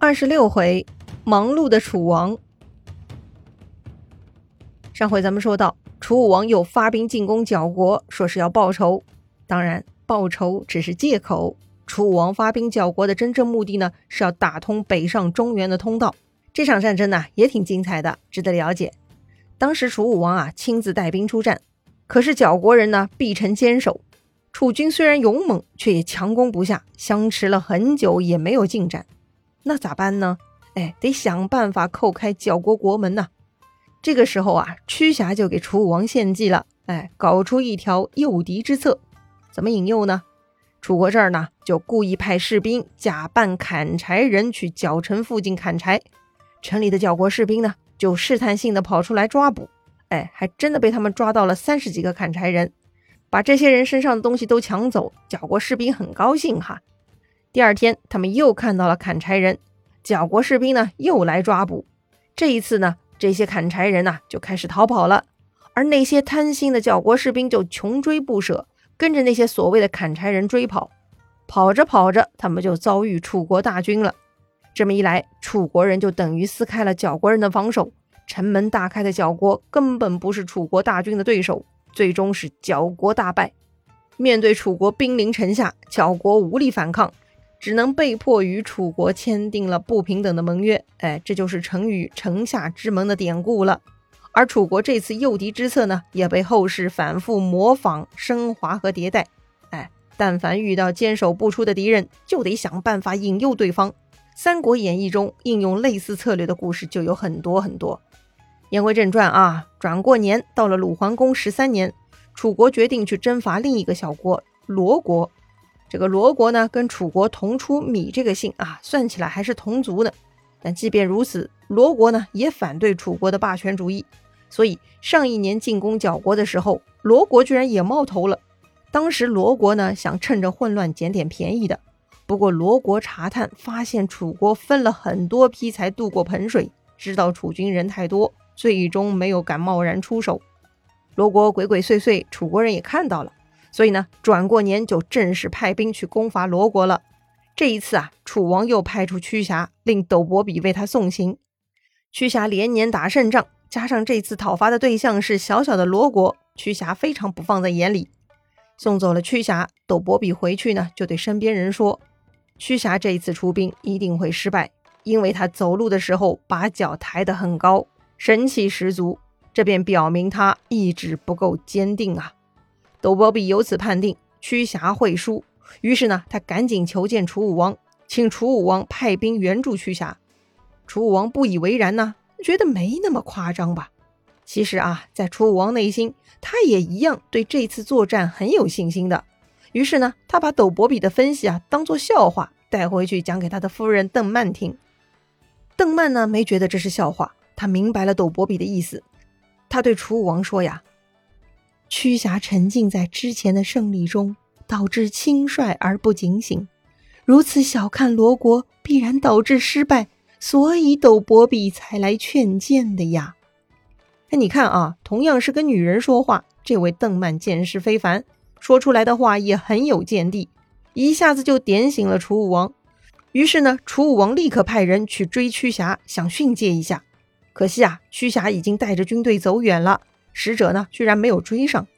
二十六回，忙碌的楚王。上回咱们说到，楚武王又发兵进攻角国，说是要报仇。当然，报仇只是借口。楚武王发兵角国的真正目的呢，是要打通北上中原的通道。这场战争呢，也挺精彩的，值得了解。当时楚武王啊，亲自带兵出战，可是角国人呢，必城坚守。楚军虽然勇猛，却也强攻不下，相持了很久也没有进展。那咋办呢？哎，得想办法叩开角国国门呐。这个时候啊，屈瑕就给楚武王献计了，哎，搞出一条诱敌之策。怎么引诱呢？楚国这儿呢，就故意派士兵假扮砍柴人去角城附近砍柴，城里的角国士兵呢，就试探性的跑出来抓捕，哎，还真的被他们抓到了三十几个砍柴人，把这些人身上的东西都抢走，角国士兵很高兴哈。第二天，他们又看到了砍柴人，角国士兵呢又来抓捕。这一次呢，这些砍柴人呐就开始逃跑了，而那些贪心的角国士兵就穷追不舍，跟着那些所谓的砍柴人追跑。跑着跑着，他们就遭遇楚国大军了。这么一来，楚国人就等于撕开了角国人的防守，城门大开的角国根本不是楚国大军的对手，最终是角国大败。面对楚国兵临城下，角国无力反抗。只能被迫与楚国签订了不平等的盟约，哎，这就是成语“城下之盟”的典故了。而楚国这次诱敌之策呢，也被后世反复模仿、升华和迭代。哎，但凡遇到坚守不出的敌人，就得想办法引诱对方。《三国演义》中应用类似策略的故事就有很多很多。言归正传啊，转过年到了鲁桓公十三年，楚国决定去征伐另一个小国罗国。这个罗国呢，跟楚国同出芈这个姓啊，算起来还是同族的。但即便如此，罗国呢也反对楚国的霸权主义。所以上一年进攻角国的时候，罗国居然也冒头了。当时罗国呢想趁着混乱捡点便宜的，不过罗国查探发现楚国分了很多批才渡过彭水，知道楚军人太多，最终没有敢贸然出手。罗国鬼鬼祟祟，楚国人也看到了。所以呢，转过年就正式派兵去攻伐罗国了。这一次啊，楚王又派出屈瑕，令斗伯比为他送行。屈瑕连年打胜仗，加上这次讨伐的对象是小小的罗国，屈瑕非常不放在眼里。送走了屈瑕，斗伯比回去呢，就对身边人说：“屈瑕这一次出兵一定会失败，因为他走路的时候把脚抬得很高，神气十足，这便表明他意志不够坚定啊。”斗伯比由此判定屈瑕会输，于是呢，他赶紧求见楚武王，请楚武王派兵援助屈瑕。楚武王不以为然呢，觉得没那么夸张吧。其实啊，在楚武王内心，他也一样对这次作战很有信心的。于是呢，他把斗伯比的分析啊当做笑话带回去讲给他的夫人邓曼听。邓曼呢没觉得这是笑话，他明白了斗伯比的意思。他对楚武王说呀。屈瑕沉浸在之前的胜利中，导致轻率而不警醒，如此小看罗国，必然导致失败，所以斗伯比才来劝谏的呀。哎，你看啊，同样是跟女人说话，这位邓曼见识非凡，说出来的话也很有见地，一下子就点醒了楚武王。于是呢，楚武王立刻派人去追屈瑕，想训诫一下。可惜啊，屈瑕已经带着军队走远了。使者呢，居然没有追上。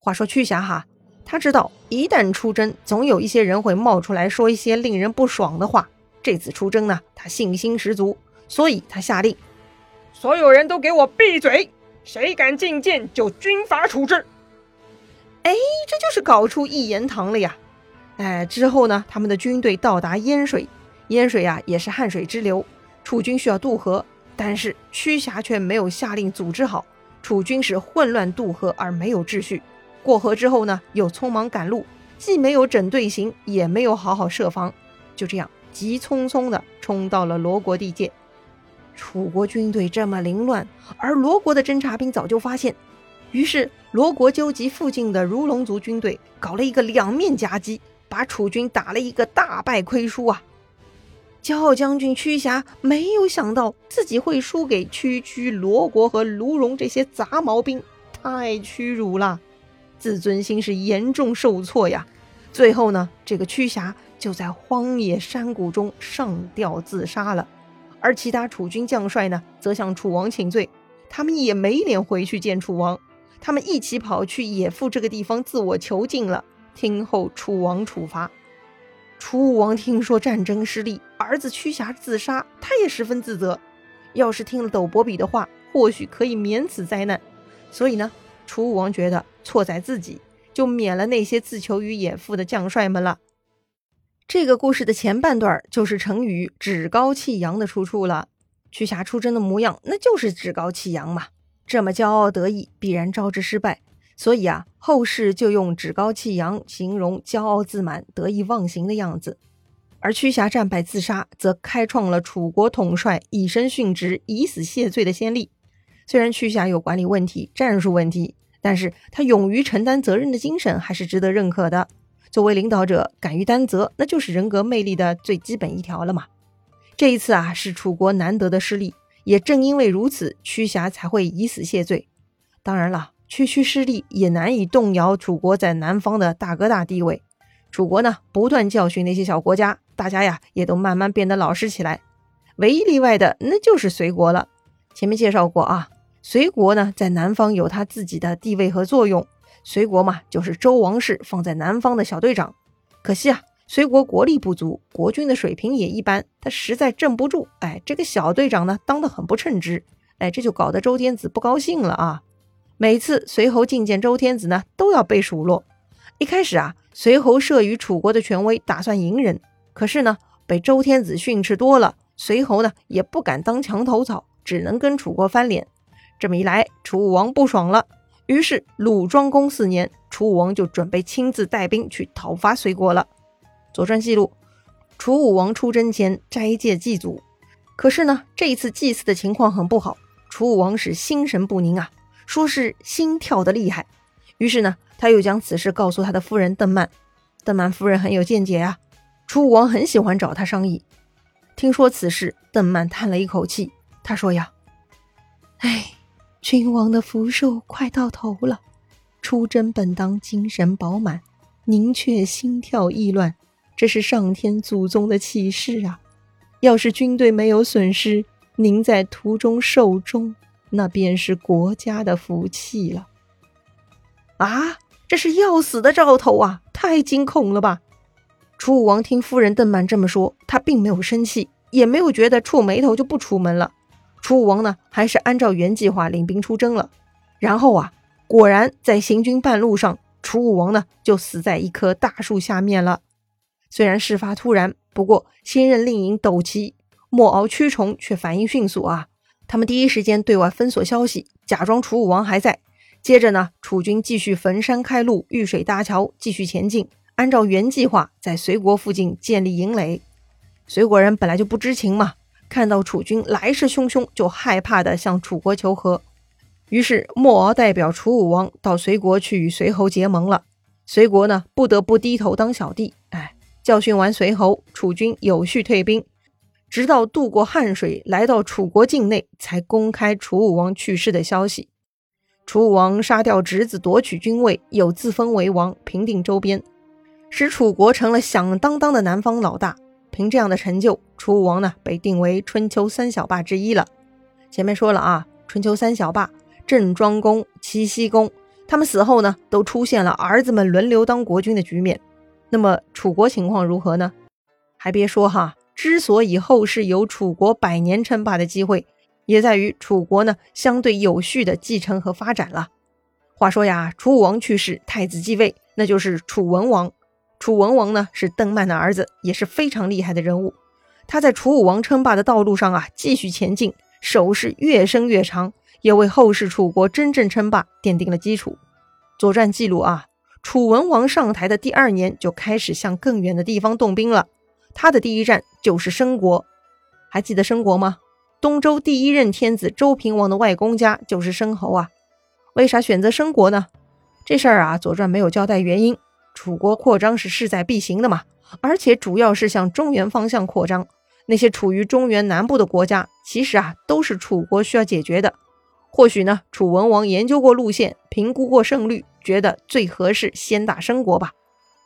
话说屈瑕哈，他知道一旦出征，总有一些人会冒出来说一些令人不爽的话。这次出征呢，他信心十足，所以他下令，所有人都给我闭嘴，谁敢进谏就军法处置。哎，这就是搞出一言堂了呀！哎，之后呢，他们的军队到达淹水，淹水啊也是汉水支流，楚军需要渡河，但是屈瑕却没有下令组织好。楚军是混乱渡河而没有秩序，过河之后呢，又匆忙赶路，既没有整队形，也没有好好设防，就这样急匆匆地冲到了罗国地界。楚国军队这么凌乱，而罗国的侦察兵早就发现，于是罗国纠集附近的如龙族军队，搞了一个两面夹击，把楚军打了一个大败亏输啊！骄傲将军屈瑕没有想到自己会输给区区罗国和卢戎这些杂毛兵，太屈辱了，自尊心是严重受挫呀。最后呢，这个屈瑕就在荒野山谷中上吊自杀了。而其他楚军将帅呢，则向楚王请罪，他们也没脸回去见楚王，他们一起跑去野父这个地方自我囚禁了，听候楚王处罚。楚武王听说战争失利，儿子屈瑕自杀，他也十分自责。要是听了斗伯比的话，或许可以免此灾难。所以呢，楚武王觉得错在自己，就免了那些自囚于野父的将帅们了。这个故事的前半段就是成语“趾高气扬”的出处了。屈瑕出征的模样，那就是趾高气扬嘛，这么骄傲得意，必然招致失败。所以啊，后世就用趾高气扬形容骄傲自满、得意忘形的样子。而屈瑕战败自杀，则开创了楚国统帅以身殉职、以死谢罪的先例。虽然屈瑕有管理问题、战术问题，但是他勇于承担责任的精神还是值得认可的。作为领导者，敢于担责，那就是人格魅力的最基本一条了嘛。这一次啊，是楚国难得的失利，也正因为如此，屈瑕才会以死谢罪。当然了。区区失利也难以动摇楚国在南方的大哥大地位。楚国呢，不断教训那些小国家，大家呀也都慢慢变得老实起来。唯一例外的那就是隋国了。前面介绍过啊，隋国呢在南方有他自己的地位和作用。隋国嘛，就是周王室放在南方的小队长。可惜啊，隋国国力不足，国君的水平也一般，他实在镇不住。哎，这个小队长呢，当得很不称职。哎，这就搞得周天子不高兴了啊。每次随侯觐见周天子呢，都要被数落。一开始啊，随侯慑于楚国的权威，打算隐忍。可是呢，被周天子训斥多了，随侯呢也不敢当墙头草，只能跟楚国翻脸。这么一来，楚武王不爽了。于是鲁庄公四年，楚武王就准备亲自带兵去讨伐随国了。《左传》记录，楚武王出征前斋戒祭祖，可是呢，这一次祭祀的情况很不好，楚武王是心神不宁啊。说是心跳的厉害，于是呢，他又将此事告诉他的夫人邓曼。邓曼夫人很有见解啊，楚武王很喜欢找他商议。听说此事，邓曼叹了一口气，他说呀：“哎，君王的福寿快到头了，出征本当精神饱满，您却心跳意乱，这是上天祖宗的启示啊！要是军队没有损失，您在途中寿终。”那便是国家的福气了。啊，这是要死的兆头啊！太惊恐了吧！楚武王听夫人邓曼这么说，他并没有生气，也没有觉得触眉头就不出门了。楚武王呢，还是按照原计划领兵出征了。然后啊，果然在行军半路上，楚武王呢就死在一棵大树下面了。虽然事发突然，不过新任令尹斗齐、莫敖驱虫却反应迅速啊。他们第一时间对外封锁消息，假装楚武王还在。接着呢，楚军继续焚山开路、遇水搭桥，继续前进。按照原计划，在隋国附近建立营垒。隋国人本来就不知情嘛，看到楚军来势汹汹，就害怕的向楚国求和。于是莫敖代表楚武王到隋国去与隋侯结盟了。隋国呢，不得不低头当小弟。哎，教训完隋侯，楚军有序退兵。直到渡过汉水，来到楚国境内，才公开楚武王去世的消息。楚武王杀掉侄子，夺取君位，又自封为王，平定周边，使楚国成了响当当的南方老大。凭这样的成就，楚武王呢被定为春秋三小霸之一了。前面说了啊，春秋三小霸郑庄公、齐僖公，他们死后呢，都出现了儿子们轮流当国君的局面。那么楚国情况如何呢？还别说哈。之所以后世有楚国百年称霸的机会，也在于楚国呢相对有序的继承和发展了。话说呀，楚武王去世，太子继位，那就是楚文王。楚文王呢是邓曼的儿子，也是非常厉害的人物。他在楚武王称霸的道路上啊继续前进，手势越伸越长，也为后世楚国真正称霸奠定了基础。左传记录啊，楚文王上台的第二年就开始向更远的地方动兵了。他的第一站就是申国，还记得申国吗？东周第一任天子周平王的外公家就是申侯啊。为啥选择申国呢？这事儿啊，《左传》没有交代原因。楚国扩张是势在必行的嘛，而且主要是向中原方向扩张。那些处于中原南部的国家，其实啊，都是楚国需要解决的。或许呢，楚文王研究过路线，评估过胜率，觉得最合适先打申国吧。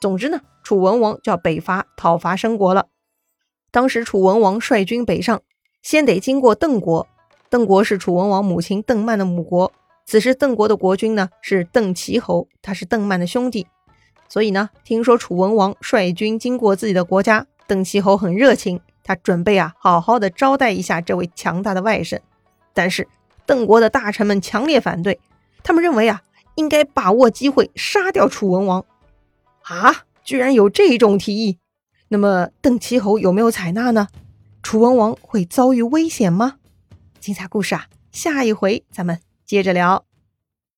总之呢，楚文王就要北伐讨伐申国了。当时楚文王率军北上，先得经过邓国。邓国是楚文王母亲邓曼的母国。此时邓国的国君呢是邓齐侯，他是邓曼的兄弟。所以呢，听说楚文王率军经过自己的国家，邓齐侯很热情，他准备啊好好的招待一下这位强大的外甥。但是邓国的大臣们强烈反对，他们认为啊应该把握机会杀掉楚文王。啊，居然有这种提议！那么邓齐侯有没有采纳呢？楚文王会遭遇危险吗？精彩故事啊，下一回咱们接着聊。